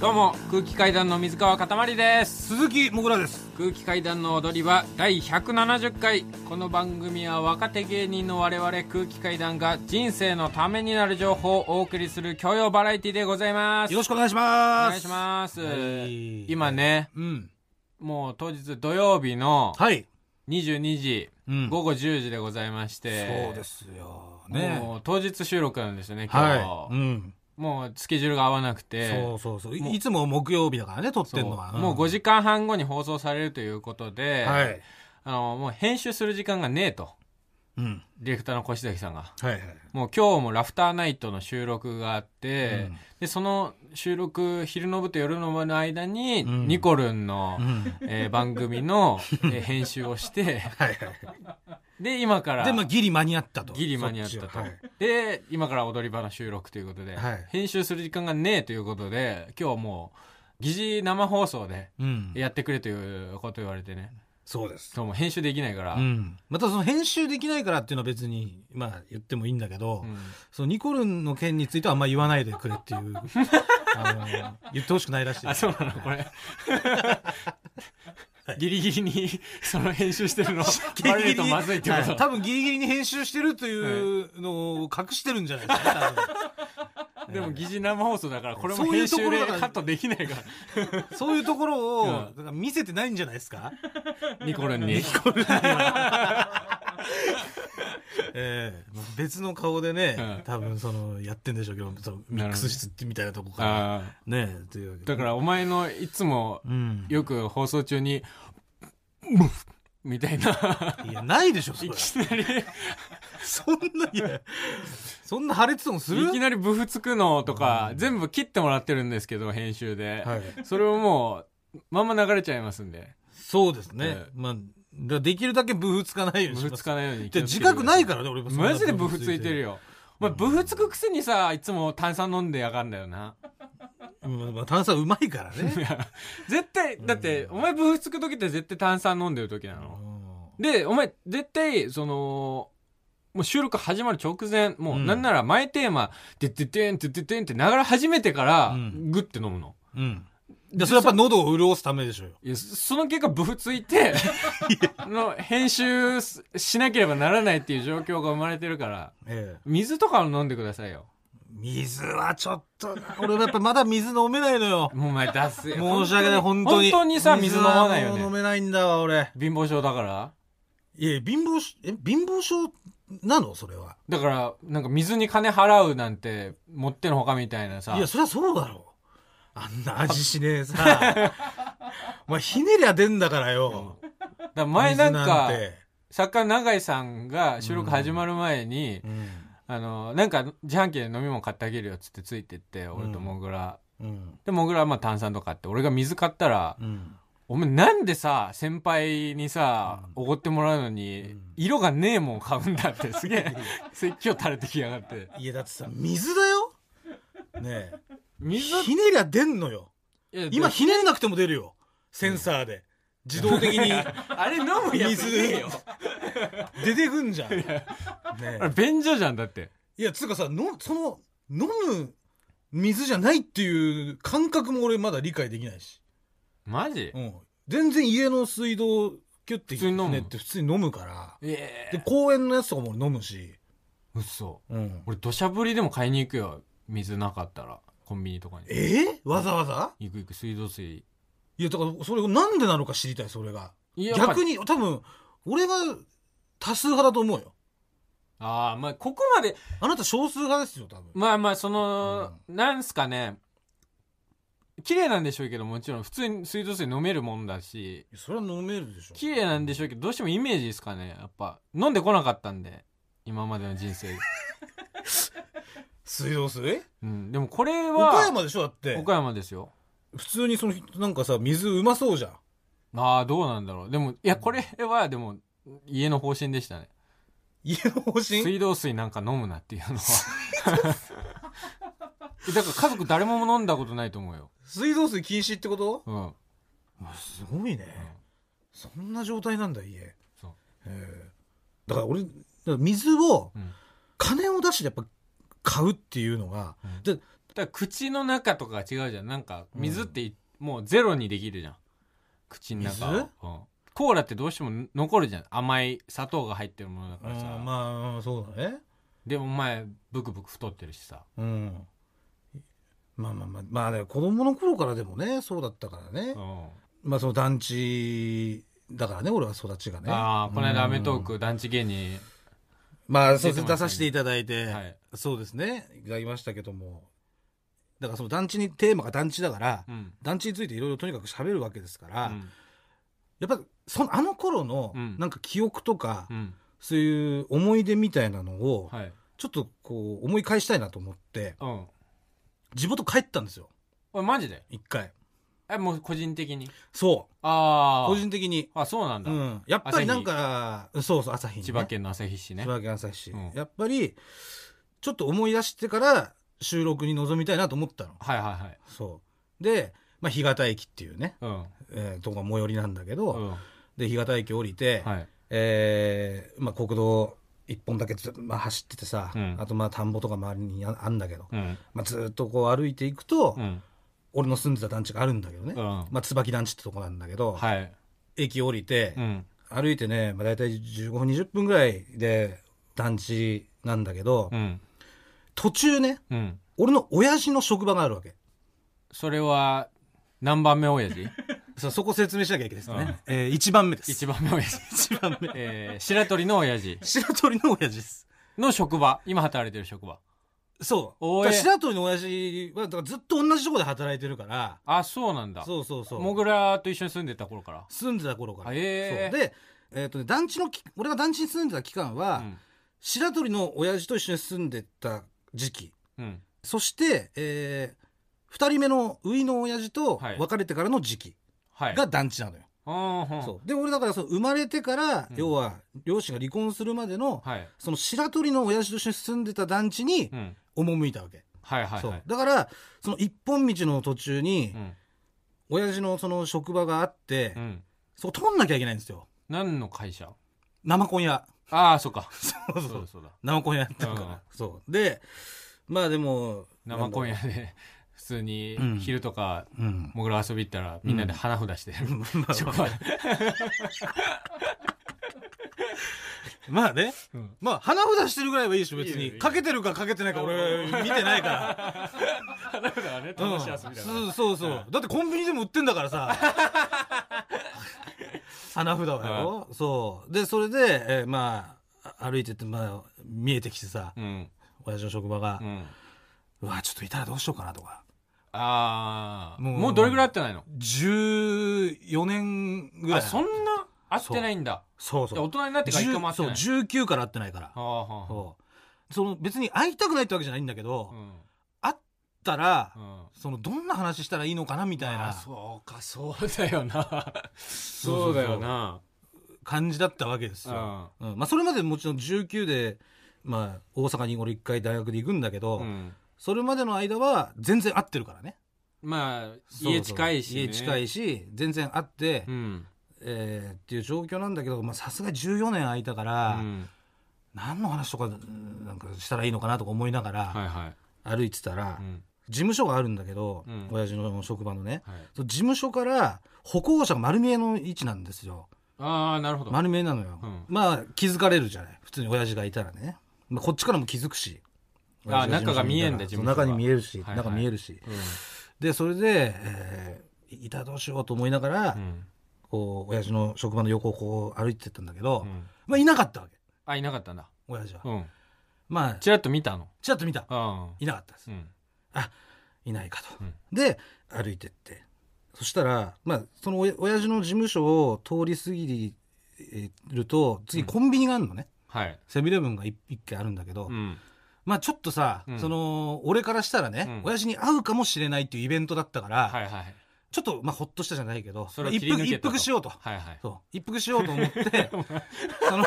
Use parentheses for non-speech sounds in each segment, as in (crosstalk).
どうも空気階段の水川かたまりです。鈴木もぐらです。空気階段の踊り場第170回。この番組は若手芸人の我々空気階段が人生のためになる情報をお送りする教養バラエティでございます。よろしくお願いしおます。願いします、はい。今ねうん。もう当日土曜日のはい、22時、うん。午後10時でございまして。そうですよ。ね。もう当日収録なんですよね今日、はい、うん、もうスケジュールが合わなくて。そうそうそう。いいつも木曜日だからね撮ってんのは。そうもう5時間半後に放送されるということで、はい、あのもう編集する時間がねえと。うん、ディレクターの越崎さんが。はいはい。もう今日もラフターナイトの収録があって、うん。でその収録昼の部と夜の部の間に、うん。ニコルンの、うん。えー番組の、(laughs) えー編集をして。はいはいで今からでまあギリ間に合ったと。ギリ間に合ったと、で今から踊り場の収録ということで、はい。編集する時間がねえということで今日はもう疑似生放送でうん、やってくれということを言われてね。そうです。今日も編集できないから、うん、またその編集できないからっていうのは別にまあ言ってもいいんだけど、うん。そのニコルンの件についてはあんま言わないでくれっていう (laughs) あの言ってほしくないらしいあそうなのこれ (laughs) ギリギリにその編集してるの？バレるとまずいってこと、はい。多分ギリギリに編集してるというのを隠してるんじゃないですかね多分。(laughs) でも疑似生放送だからこれも編集でカットできないから。(laughs) そういうところを、見せてないんじゃないですか、ニコルンにええ別の顔でね、うん多分そのやってんでしょうけどそのミックス室ってみたいなとこからああねというわけで。だからお前のいつもうん。よく放送中にムフみたいな。いやないでしょそいれきなり。そんないやそんな破裂音する？いきなりブフつくのとか全部切ってもらってるんですけど編集で、はい。それをもうまんま流れちゃいますんで。そうですね、ええ。まあだからできるだけブフつかないようにしブフつかないようにで自覚ないからね俺もそんなマジでブフついてるよ、よ。お前ブフつくくせにさいつも炭酸飲んでやがんだよな。うんまあ、炭酸うまいからいね。や (laughs) 絶対だってお前ブフつく時って絶対炭酸飲んでる時なの。うでお前絶対そのもう収録始まる直前もううん。なんなら前テーマ「てってってんてってってん」って流れ始めてからうん。グッて飲むの。んうんでそれやっぱ喉を潤すためでしょうよ。いやそその結果ブフついての編集すしなければならないっていう状況が生まれてるからええ。水とかを飲んでくださいよ。水はちょっとな。俺はやっぱまだ水飲めないのよ。もうお前出すよ申し訳ない本当に。本当にさ水飲まないよ水はもう飲ねめないんだわ俺。貧乏症だから？いや貧乏しえ貧乏症なの？それは。だからなんか水に金払うなんてもってのほかみたいなさ。いやそりゃそうだろうあんな味しねえさ。(laughs) お前ひねりゃ出んだからよ。だ前なんか作家永井さんが収録始まる前に、うん。あのなんか自販機で飲み物買ってあげるよっつってついてって俺とモグラ、うん。でモグラはまあ炭酸とかって俺が水買ったら、うん。お前なんでさ先輩にさおごってもらうのに、うん。色がねえもん買うんだってすげえ (laughs) 説教垂れてきやがって。いやだってさ水だよ？ねえ水？ひねりゃ出んのよ。今ひねんなくても出るよ。センサーで。自動的に。あれ飲むやつ水ねえよ出てくんじゃん。ねあれ便所じゃんだって。いやつうかさのその飲む水じゃないっていう感覚も俺まだ理解できないし、マジ？うん、全然家の水道キュッて普通に飲む。ねって普通に飲むから。ええで公園のやつとかも俺飲むし、嘘。うん、俺土砂降りでも買いに行くよ。水なかったらコンビニとかに。え？ー、わざわざ？行く行く水道水。いやだからそれがなんでなのか知りたいそれが。いや逆に多分俺が多数派だと思うよ。ああまあここまで。あなた少数派ですよ多分。まあまあその、なんすかね。綺麗なんでしょうけどもちろん普通に水道水飲めるもんだし。それは飲めるでしょ。綺麗なんでしょうけどどうしてもイメージですかねやっぱ。飲んでこなかったんで今までの人生 (laughs) 水道水？うん。でもこれは岡山でしょだって。岡山ですよ。普通にそのなんかさ水うまそうじゃん。ああどうなんだろう。でもいやこれはでも家の方針でしたね。家の方針？水道水なんか飲むなっていうのは。(laughs) だから家族誰も飲んだことないと思うよ。水道水禁止ってこと？うん。すごいね、そんな状態なんだ家。そう。ええだから俺だから水をうん。金を出してやっぱ買うっていうのが、うん。でだ口の中とかが違うじゃん。なんか水っていもうゼロにできるじゃん。口の中水？うん。コーラってどうしても残るじゃん。甘い砂糖が入ってるものだからさ、うんまあそうだね。でもお前ブクブク太ってるしさ。うん。まあまあまあまあね子供の頃からでもねそうだったからね。うん。まあその団地だからね俺は育ちがね。ああこの間『アメトーうん。ク』団地芸人まあそうですね。出させていただいて、はい。そうですね。いただきましたけども。だからその団地にテーマが団地だから、うん。団地についていろいろとにかく喋るわけですから、うん。やっぱそのあの頃のうん。なんか記憶とか、うん。そういう思い出みたいなのをはい。ちょっとこう思い返したいなと思ってうん。地元帰ったんですよ。マジで？一回えもう個人的に？そう。ああ個人的に。あそうなんだ、うん、やっぱりなんかそうそう朝日に、ね、千葉県の旭市ね。千葉県旭市、うん。やっぱりちょっと思い出してから収録に臨みたいなと思ったの。はいはいはい。そう。で、まあ、干潟駅っていうね、うん。えーとこが最寄りなんだけど、うん。で干潟駅降りて、はい。えーまあ、国道一本だけず、まあ、走っててさ、うん。あとまあ田んぼとか周りにああんだけど、うん。まあ、ずっとこう歩いていくと、うん俺の住んでた団地があるんだけどね、うん。まあ、椿団地ってとこなんだけど、はい。駅降りて、うん。歩いてね、まあ、大体15分20分ぐらいで団地なんだけど、うん。途中ねうん。俺の親父の職場があるわけ。それは何番目親父？(laughs) そそこ説明しなきゃいけないですね、うん。え1番目です。一番目親父。(laughs) 一番目。えー、白鳥の親父。白鳥の親父です。の職場。今働いてる職場そう。白鳥の親父はだからずっと同じとこで働いてるから。あそうなんだ。そうそうそう。モグラと一緒に住んでた頃から。住んでた頃から、あへーそう。で、えーとね、団地のき俺が団地に住んでた期間は、うん。白鳥の親父と一緒に住んでた時期。うん。そして、え2人目の上の親父とはい。別れてからの時期はい。が団地なのよ、そう。で俺だからそう生まれてから、うん。要は両親が離婚するまでの、はい。その白鳥の親父と一緒に住んでた団地にうん。赴いたわけ、そうはいはい。はいだからその一本道の途中に、うん。親父のその職場があって、うん。そこ通んなきゃいけないんですよ。何の会社？生コン屋。ああそうか。そうそう。だそうだ。生コン屋やってるから、うんそう。でまあでも生今夜なんだで普通にうん。昼とかろううん。モグラ遊び行ったらみんなで花札してる、(laughs) (laughs) まあね。うん。まあ鼻札してるぐらいはいいでしょ別に。かけてるかかけてないか俺見てないから。(laughs) 花札はねうん楽しい遊びだから、そうそうそう。だってコンビニでも売ってんだからさ。花札はよ。そう。でそれで、えーまあ歩いてて、まあ、見えてきてさ。うん。親父の職場が。う、ん。うわちょっといたらどうしようかなとかああもうもうどれぐらい会ってないの？14年ぐらい。あそんな？会ってないんだ。そう。そう大人になってから一回も会ってそうない19から会ってないから。はあはあそう。その別に会いたくないってわけじゃないんだけど、うん。会ったら、うん。そのどんな話したらいいのかなみたいあなそうかそうだよな。そそうう。そうだよな。感じだったわけですよ、うん。まあ、それまでもちろん19で、まあ、大阪に俺一回大学で行くんだけど、うんそれまでの間は全然会ってるからね。まあ家近いし、ね、家近いし全然会って、うん。えーっていう状況なんだけどまあさすがに14年空いたから、うん。何の話とかうんなんかしたらいいのかなとか思いながらはいはい。歩いてたら、うん。事務所があるんだけど、うん。親父の職場のね。はい。事務所から歩行者が丸見えの位置なんですよ。ああなるほど、丸見えなのよ、うん。まあ気づかれるじゃない。普通に親父がいたらね、まあ、こっちからも気づくしあ中が見えんだ事務所にいたら事務所が中に見えるし、中見えるし。うでそれで、えーいたらどうしようと思いながら、こう親父の職場の横をこう歩いてったんだけど、うん。まあ、いなかったわけ。あいなかったんだ。親父は、うん。まあちらっと見たの？ちらっと見た。あいなかったです、うん。いないかと、うん。で歩いてって。そしたら、まあ、その親父の事務所を通り過ぎると次コンビニがあるのね、はい。セブンイレブンが一一軒あるんだけど、うんまあちょっとさ、うん。その俺からしたらね、うん。親父に会うかもしれないっていうイベントだったから、はいはいちょっとまあほっとしたじゃないけどそれを一服一切り抜けたと服しようと。はいはい。そう。一服しようと思って (laughs) その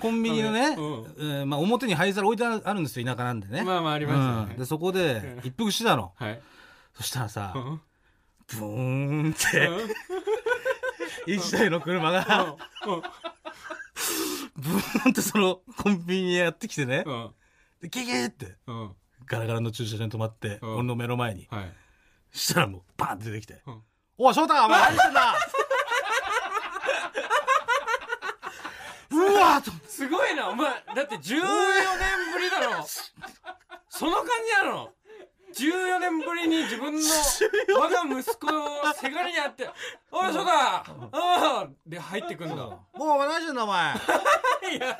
コンビニのね、うん。えーまあ、表に灰皿置いてあるんですよ田舎なんでね、まあまあありますよね。うん。でそこで一服してたの。はい。そしたらさうん。ブーンって (laughs) 一台の車がうん。ブーンってそのコンビニにやってきてね。うんでギギーってうん。ガラガラの駐車場に止まって、うん。俺の目の前に。はい。したらもうバーンって出てきてうん「おい翔太お前何してんだ!」うわすごいなお前。だって14年ぶりだろ。(laughs) その感じなの14年ぶりに自分の我が息子をせがれに会って「おいそうだああ!」で入ってくんだもうお前何してんだお前。(laughs) いや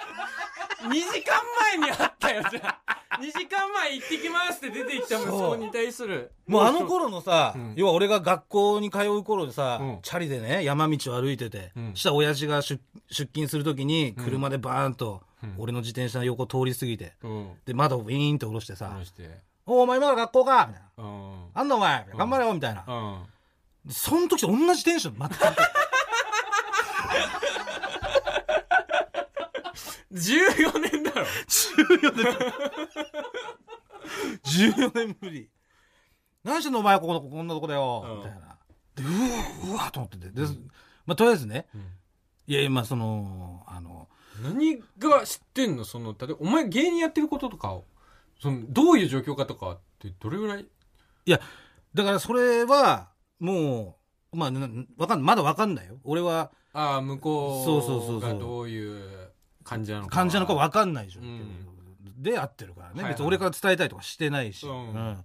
2時間前に会ったよじゃあ。2時間前行ってきますって出てきた息子に対する。もうあの頃のさ、うん。要は俺が学校に通う頃でさ、うん。チャリでね山道を歩いてて、うん。そしたら親父が出出勤する時にうん。車でバーンとうん。俺の自転車の横通り過ぎて、うん。で窓をウィーンって下ろしてさ話して「おお前今から学校か」みたいな。うん「あんだお前うん。頑張れよ」みたいな、その時と同じテンション全く。14年だろ。14年14年ぶり何してんのお前こここんなとこだよ、うん。みたいな。でうわうわと思ってて。で、まあ、とりあえずね。いやいやまあそのあの何が知ってんの？その例えばお前芸人やってることとかをそのどういう状況かとかってどれぐらい？だからそれはもうまあなわかんまだわかんないよ。俺はああ向こそうそうそううそうがどういう感じなのか患者の子わかんない状況。うん。で会ってるからね、はいはい。別に俺から伝えたりとかしてないし、うん。うん。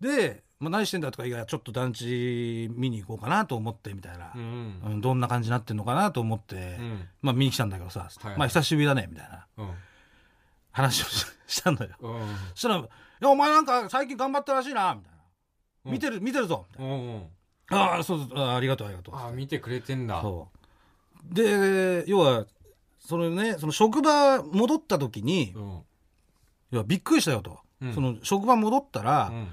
で、まあ、何してんだとかいやちょっと団地見に行こうかなと思ってみたいな。う、ん。うんどんな感じになってんのかなと思って、うん。まあ見に来たんだけどさ、はいはい。まあ久しぶりだねみたいな。うん。話をししたんだよ。うん。そしたら「いやお前なんか最近頑張ったらしいな」みたいな「うん。見てる見てるぞ」みたいうんうん。なああそうあありがとうありがとう」ああ見てくれてんだ。そう。で要はそのねその職場戻った時に、うん。要はびっくりしたよと、うん。その職場戻ったら、うん。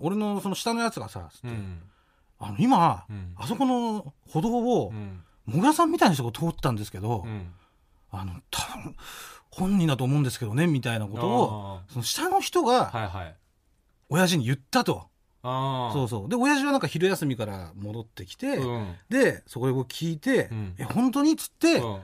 俺のその下のやつがさ、つって。うん。あの今、うん。あそこの歩道をう、ん。もぐらさんみたいな人が通ったんですけど、うん。あの多分本人だと思うんですけどねみたいなことをその下の人が親父に言ったと、ああそうそう。で親父はなんか昼休みから戻ってきて、うん。でそこで僕聞いて「うん。え本当に?」っつって、うん。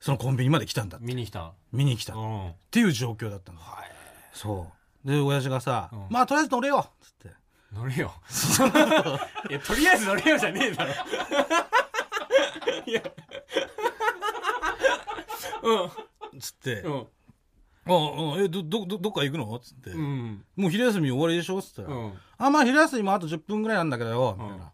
そのコンビニまで来たんだ見に来た。見に来た、っうん。ていう状況だったの。はい。そう。で親父がさ「うん。まあとりあえず乗れよ」っつって。乗れよ。(laughs) いやとりあえず乗れよじゃねえだろ。(laughs) いや。うんつって「うん。ああえどどどどっか行くの?」っつって、うん。もう昼休み終わりでしょ?」っつったら「うん。あまあ昼休みもあと10分ぐらいなんだけどよ」みたいな、うん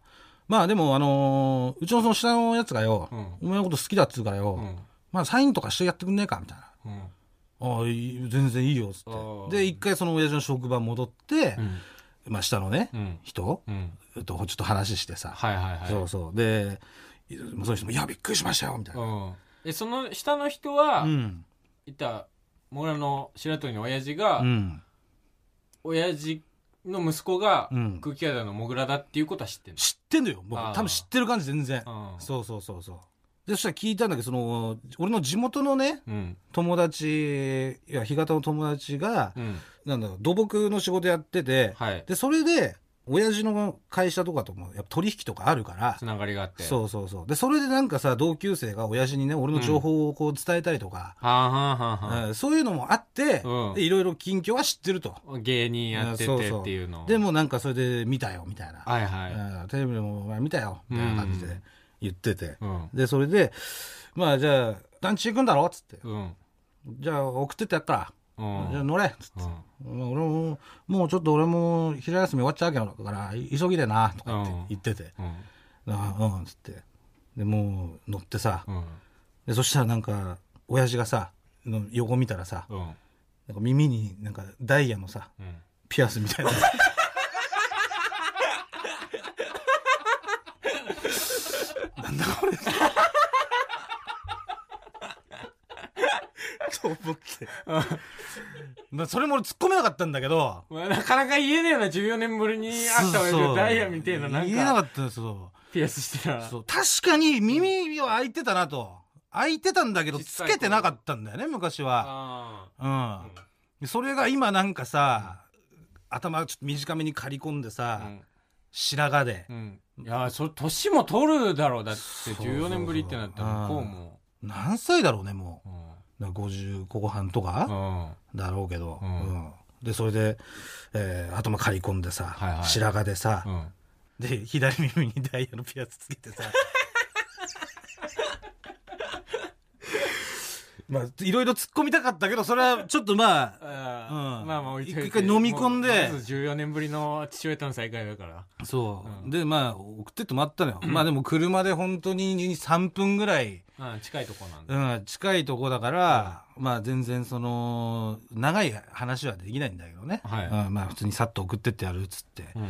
まあでもあのーうちのその下のやつがよ、うん。お前のこと好きだっつうからよ、うん。まあサインとかしてやってくんねえかみたいな。うん「ああいい全然いいよ」っつって。で一回その親父の職場戻って、うん。まあ下のね、うん。人？うん。とちょっと話してさ、はいはいはい。そうそう。でその人も「いやびっくりしましたよ」みたいな。うん。えその下の人は、うんいたモグラの白鳥の親父が、うん。親父の息子がうん。空気階段のモグラだっていうことは知ってんの、知ってんだよ。僕あー。多分知ってる感じ全然。うん。そうそうそうそう。でそしたら聞いたんだけどその俺の地元のねうん。友達いや干潟の友達が、うん。なんだろう土木の仕事やってて、はい。でそれで親父の会社とかともやっぱ取引とかあるから。つながりがあって。うそうそうそう。でそれでなんかさ同級生が親父にね俺の情報をこう伝えたりとか、はあはあはあはうんそういうのもあって、うん。でいろいろ近況は知ってると、あ芸人やっててっていうのでもなんかそれで見たよみたいな、はいはい、うんテレビでもお前見たよみたいな感じで言ってて、うん。でそれでまあじゃあ団地行くんだろ？っつって。うん。じゃあ送ってってやっから、うん。じゃあ乗れっつって、俺ももうちょっと俺も昼休み終わっちゃうけどからい急ぎでなとかってうん。言ってて、うん。ああうんっつって。でもう乗ってさ、うん。でそしたらなんか親父がさの横見たらさうん。なんか耳になんかダイヤのさうん。ピアスみたいななんだこれと思って。(laughs) まあそれも俺突っ込めなかったんだけど。まあ、なかなか言えねえよな14年ぶりに会った親父がダイヤみたいななんか。言えなかったんですよピアスしてたら。そう。確かに耳は開いてたなと。開いてたんだけどつけてなかったんだよね昔は。あうん。でそれが今なんかさ頭ちょっと短めに刈り込んであさ、うん。白髪で。うん。いやそれ年も取るだろう。だってそうそうそう。14年ぶりってなったら向こうも。何歳だろうねもう50後半とかうん。だろうけど、うん。うん。でそれで、えー頭刈り込んでさ、はいはい。白髪でさ、うん。で左耳にダイヤのピアスつけてさ。(laughs) まあいろいろ突っ込みたかったけどそれはちょっとまああうん。ーまあまあ一回飲み込んで。もうまず14年ぶりの父親との再会だから。そう、うん。でまあ送ってってもらったのよ、まあでも車で本当に3分ぐらい、うん近いとこなんだ。うん、近いとこだから、まあ全然その長い話はできないんだけどね、はい。うんまあ普通にさっと送ってってやるっつって、うん。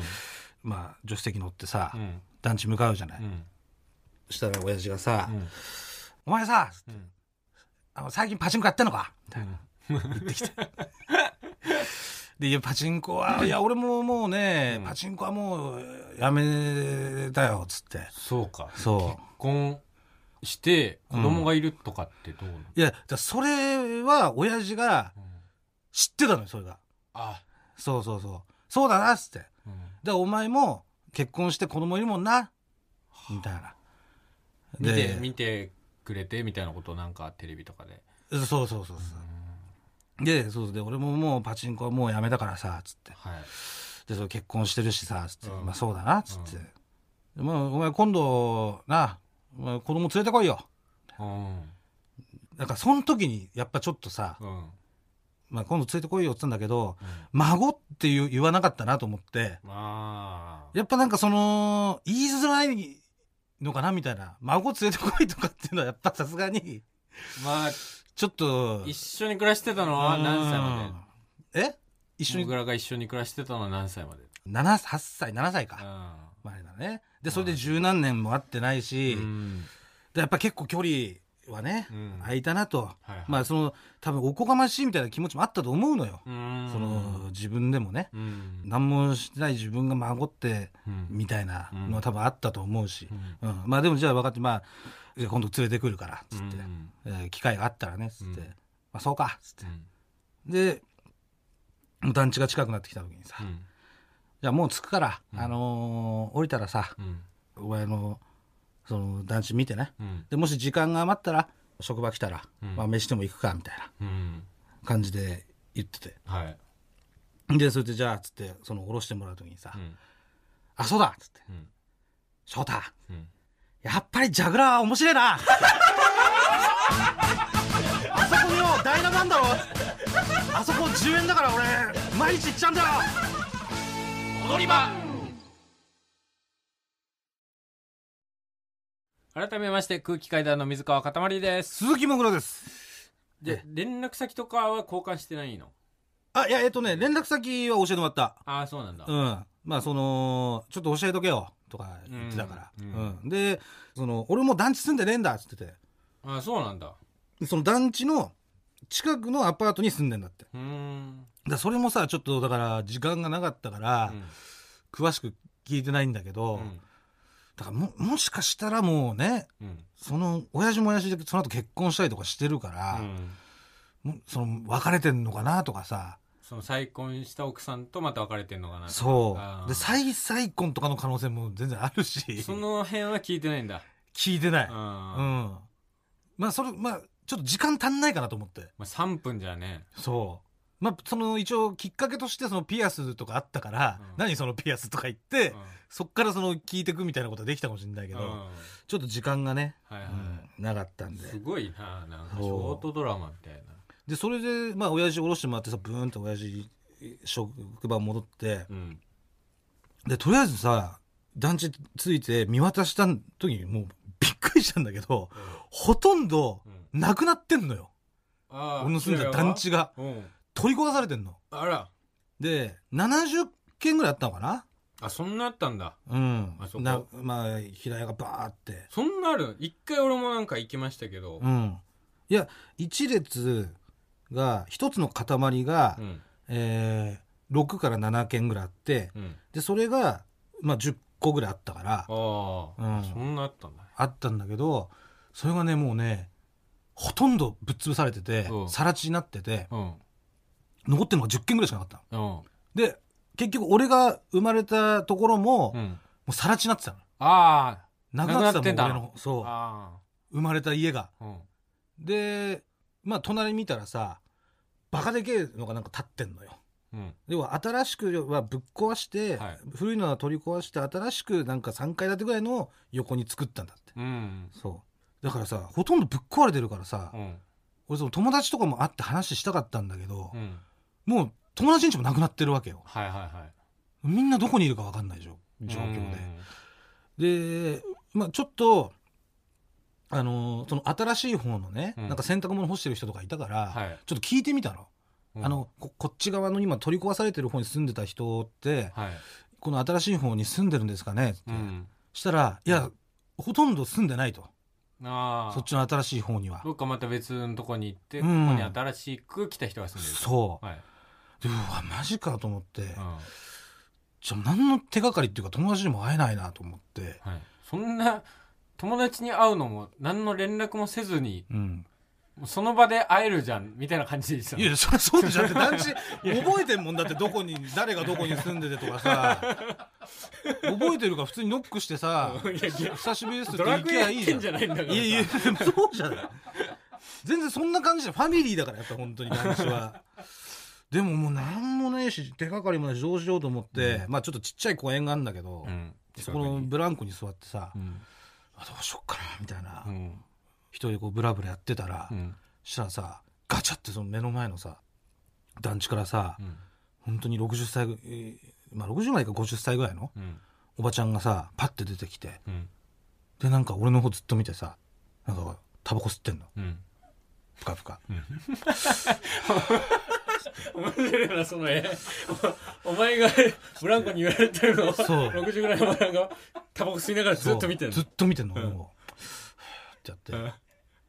まあ助手席乗ってさ、うん。団地向かうじゃない、うん。そしたら親父がさ「うん。お前さうん。あの最近パチンコやってんのか?」みたいな。うん。でいやパチンコはいや俺ももうね、うん。パチンコはもうやめたよっつって。そうか。そう。結婚して子供がいるとかってどういやじゃあそれは親父がうん。知ってたのよそれが。あ。そうそうそう。そうだなっつって。うん。でお前も結婚して子供いるもんな。みたいな。見てで見てくれてみたいなことなんかテレビとかで。そうそうそうそうでそうで俺ももうパチンコはもうやめたからさつって。はい。でそれ結婚してるしさつって、うん。まあそうだなっつって、でまあお前今度なお前子供連れてこいよ。うん。だからその時にやっぱちょっとさ、うん。まあ、今度連れてこいよって言ったんだけどうん孫っていう言わなかったなと思ってまあ。やっぱなんかその言いづらいのかなみたいな孫連れてこいとかっていうのはやっぱさすがにまあちょっと一緒に暮らしてたのは何歳まで？え？一緒に？で僕らが一緒に暮らしてたのは何歳まで？7 8歳7歳か。あ前だね。でそれで十何年も会ってないし、うん。でやっぱ結構距離はね、うん。空いたなと、はいはい。まあその多分おこがましいみたいな気持ちもあったと思うのよ、うん。その自分でもね、うん。何もしてない自分が孫ってうん。みたいなのは多分あったと思うし。う、ん。うん。まあでもじゃあ分かってまあ今度連れてくるからっつって、うん。えー機会があったらねっつって、うん。まあそうかっつって。うん。で団地が近くなってきた時にさ、うんじゃあもう着くから、うん。あのー降りたらさうん。お前のその団地見てね。うん。でもし時間が余ったら職場来たら、うん。まあ飯でも行くかみたいなうん。感じで言ってて。はい。でそれでじゃあっつってその降ろしてもらう時にさ「うん。あそうだ」っつって。うん「翔太うん。やっぱりジャグラーは面白いな」あそこによダイナマンだろ。あそこ10円だから俺毎日行っちゃうんだよ踊り場。改めまして空気階段の水川かたまりです。鈴木もぐらです。で連絡先とかは交換してないの？あいやえっとね連絡先は教えてもらった。ああそうなんだ。うん。まあそのちょっと教えとけよとか言ってたから、ううん。ん。でその俺も団地住んでねえんだっつってて。ああそうなんだ。その団地の近くのアパートに住んでんだって。うーんだそれもさちょっとだから時間がなかったから、詳しく聞いてないんだけど、うん。だからももしかしたらもうねうん。その親父も親父でその後結婚したりとかしてるからう、ん。その別れてんのかなとかさ。その再婚した奥さんとまた別れてんのかなそう。で再再婚とかの可能性も全然あるし。その辺は聞いてないんだ。聞いてない、うあん。まあそれまあちょっと時間足んないかなと思って。まあ3分じゃね。そうまあその一応きっかけとしてそのピアスとかあったから、うん。何そのピアスとか言って、うん。そっからその聞いてくみたいなことはできたかもしれないけど、うん。ちょっと時間がね、はいはいうんなかったんで。すごいななんかショートドラマみたいな。でそれでまあ親父下ろしてもらってさブーンと親父職場戻って。うん。でとりあえずさ団地ついて見渡した時にもうびっくりしたんだけどほとんどうん。なくなってんのよ。俺の住んでた団地が。うん取り壊されてんの。あら。で70軒ぐらいあったのかな。あそんなあったんだ。うん。あそこ。なまあ平屋がバーって。そんなある？一回俺もなんか行きましたけど。うん。いや一列が一つの塊が、うん。えー、6から7軒ぐらいあってうん。でそれが、まあ、10個ぐらいあったから。ああうん。そんなあったんだ。あったんだけどそれがねもうねほとんどぶっ潰されててうん。更地になっててうん残ってるのが10軒ぐらいしかなかったの。うん。で結局俺が生まれたところも、もうん。う更地になってたの。ああ。なくなってたもん俺のそう。あ生まれた家が。あうん。でまあ隣見たらさバカでけえのがなんか立ってんのよ。うん。要は新しくはぶっ壊して、はい。古いのは取り壊して新しくなんか3階建てぐらいの横に作ったんだって。うん。そう。だからさほとんどぶっ壊れてるからさ、うん。俺その友達とかも会って話したかったんだけど、うんもう友達んちもなくなってるわけよ。はいはいはい。みんなどこにいるか分かんない状状況で、で、まあ、ちょっとあのーその新しい方のね、うん。なんか洗濯物干してる人とかいたから、はい。ちょっと聞いてみたの,、うん。あのここっち側の今取り壊されてる方に住んでた人ってはい。この新しい方に住んでるんですかねって、うん。したらいやほとんど住んでないと。ああ。そっちの新しい方には。どっかまた別のとこに行って、うん。ここに新しく来た人が住んでると。そう。はい、でうわマジかと思って、うん。じゃあ何の手がかりっていうか友達にも会えないなと思って、はい、そんな友達に会うのも何の連絡もせずにうん、その場で会えるじゃんみたいな感じでしたいやそりゃそうでしょだって団地覚えてんもんだってどこに誰がどこに住んでてとかさ。覚えてるから普通にノックしてさ久しぶりですって行けばいいじゃん。ないんだから。さいやいやそうじゃない。全然そんな感じじゃん。ファミリーだからやっぱ本当に団地はでももう何もねえし手がかりもないしどうしようと思って、まあちょっとちっちゃい公園があるんだけど、うん。そこのブランコに座ってさ、うんあどうしよっかなみたいな、うん。一人でこうブラブラやってたら、うん。そしたらさガチャってその目の前のさ団地からさ、うん。本当に60歳ぐ、えーまあ60までか50歳ぐらいのうん。おばちゃんがさパッて出てきてうん。でなんか俺の方ずっと見てさなんかタバコ吸ってんの。うん。ぷかぷか (laughs) 面白いなその絵おお前がブランコに言われてるのをそう。60ぐらいのお前がタバコ吸いながらずっと見てるそう。ずっと見てんの。うん。ってやって、の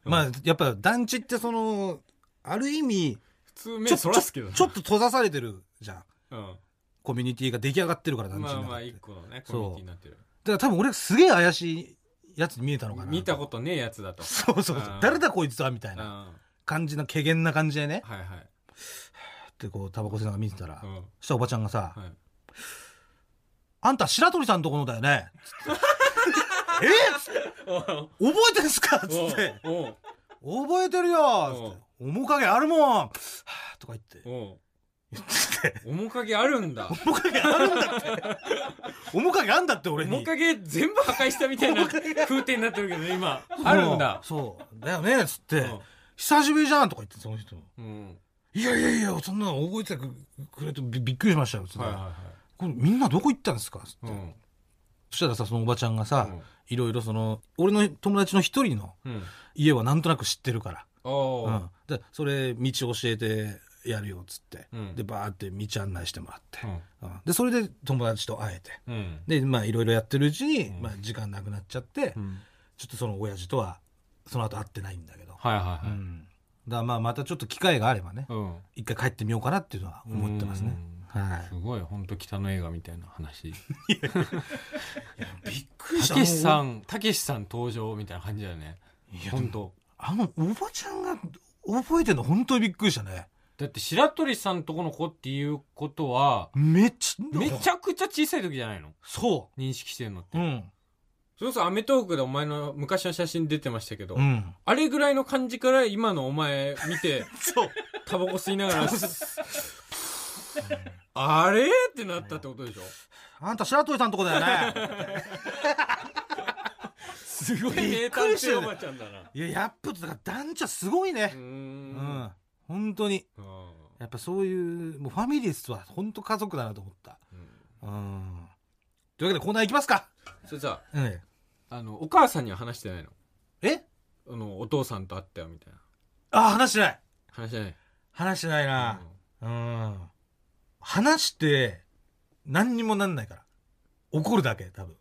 まあやっぱ団地ってそのある意味普通目そらすけどね。ちょちょっと閉ざされてるじゃん。うん。コミュニティが出来上がってるから団地まあまあ一個のねコミュニティになってる。だから多分俺すげえ怪しいやつに見えたのかな。見たことねえやつだと。そうそうそう。うん。誰だこいつはみたいうん。なは感じの怪げな感じでね。いはいってこうタバコ吸いながら見てたら、うん。そしたらおばちゃんがさはい「あんた白鳥さんとこのだよね」つってえっ？つって覚えてんすか?」っつって。おう「覚えてるよ」つって「面影あるもん」はあとか言って。おう言って。て面影あるんだ。面影あるんだって。面影あんだって俺に。面影全部破壊したみたいな風景になってるけどね今。あるんだ。そう。そうだよねっつって。うん「久しぶりじゃん」とか言ってその人。うん「いやいやいやそんなの覚えててくれてびびっくりしましたよ」つって、はいはいはい。これみんなどこ行ったんですか?」つって、うん。そしたらさそのおばちゃんがさ、うん。いろいろその俺の友達の一人のうん。家はなんとなく知ってるから、うん、でそれ道教えてやるよっつって、うん。でバーって道案内してもらって、うん。うん。でそれで友達と会えて。うん。でまあいろいろやってるうちに、うん。まあ、時間なくなっちゃって、うん。ちょっとその親父とはその後会ってないんだけど、はいはいはい。うん、だまあまたちょっと機会があればねうん。一回帰ってみようかなっていうのは思ってますね。はすごい本当北の映画みたいな話。い、びっくりした。たけしさんたけしさん登場みたいな感じだよね。本当。あのおばちゃんが覚えてるの本当にびっくりしたね。だって白鳥さんとこの子っていうことはめっちゃめちゃくちゃ小さい時じゃないの？そ認識してるのって。ううんそれこそ『アメトーーク』でお前の昔の写真出てましたけど、うん。あれぐらいの感じから今のお前見て (laughs) そう。タバコ吸いながら (laughs) あれってなったってことでしょ？あんた白鳥さんとこだよね。すごい。び名っくりしたよね探偵おばちゃんだな。いややっぱだから団地はすごいね。うー。うん。ん本当に。うんやっぱそういうもうファミリースは本当家族だなと思った。うん。うん。というわけでコーナー行きますか。それさ、えあの、お母さんには話してないの。え？えあの、お父さんと会ったよみたいな。あ話してない。話してない。話してないな。うん。話して何にもなんないから。怒るだけ多分。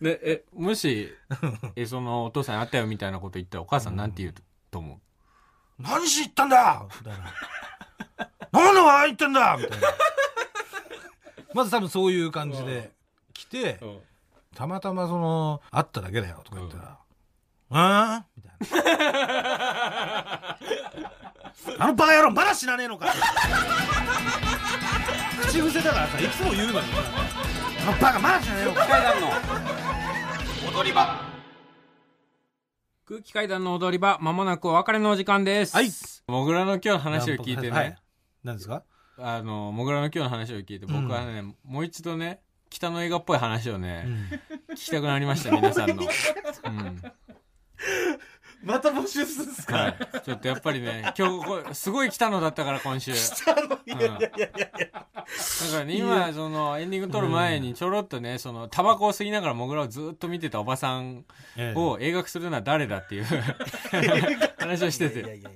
で、(laughs) え、もし、え、その、お父さんに会ったよみたいなこと言ったら、お母さんなんて言うと思う？何しに行ったんだ？みたいな。(laughs) 何で笑い言ってんだ？みたいな。まず多分そういう感じで来て、うん。たまたまその、会っただけだよとか言ったら、あーみたいな。(laughs) あのバカ野郎まだ知らねえのか。口癖だからさ、いつも言うのに。さ、あのバカまだ知らねえのか。階段の。踊り場。空気階段の踊り場まもなくお別れのお時間です。はい。もぐらの今日の話を聞いてね、はい。何ですか？あのもぐらの今日の話を聞いて僕はね、もう一度ね北の映画っぽい話をね、聞きたくなりました皆さんの、うん。また募集するんですはい、ちょっとやっぱりね今日これすごい来たのだったから今週。北の？いやいやいやいや。だからね今そのエンディング撮る前にちょろっとねそのタバコを吸いながらモグラをずっと見てたおばさんええ。を映画化するのは誰だっていう (laughs) 話をしてて。いやいやいや。い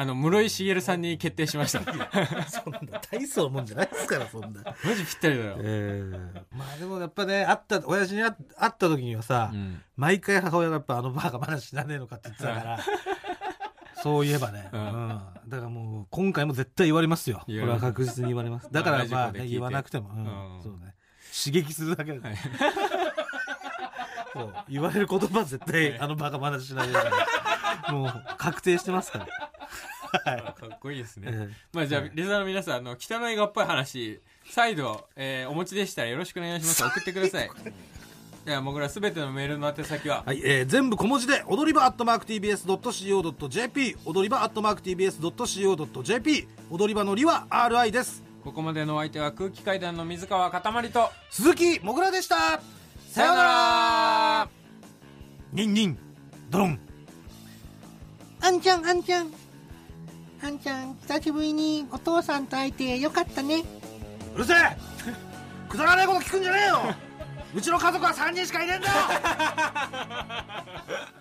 あの室井茂さんに決定しました。(laughs) そんな大層もんじゃないですからそんな。ジぴったりだよ、ええまあでもやっぱね会った親父に会会った時にはさ、うん。毎回母親がやっぱあのバーがまだ死なねえのかって言ってたから (laughs) そういえばね、ううん。んだからもう今回も絶対言われますよ。これは確実に言われます。だからまあ、ね、言わなくても、うん。うん。そうね。刺激するだけで、はい。(laughs) そう。言われる言葉は絶対あのバーがまだ死なねえからもう確定してますから、はいかっこいいですね、えまあじゃあ、はい。リスナーの皆さん、あの、北の映画っぽい話、再度、えーお持ちでしたらよろしくお願いします。送ってください。(laughs) では、僕らすべてのメールの宛先は、はい、えー全部小文字で踊り場アットマーク TBS.CO.JP 踊り場アットマーク TBS.CO.JP 踊り場のりは RI です。ここまでのお相手は空気階段の水川かたまりと、鈴木もぐらでした。さようなら。ニンニン。ドロン。あんちゃんあんちゃんあんちゃん久しぶりにお父さんと会えてよかったね。うるせえ！(laughs) くだらないこと聞くんじゃねえよ！(laughs) うちの家族は3人しかいねえんだよ！(laughs)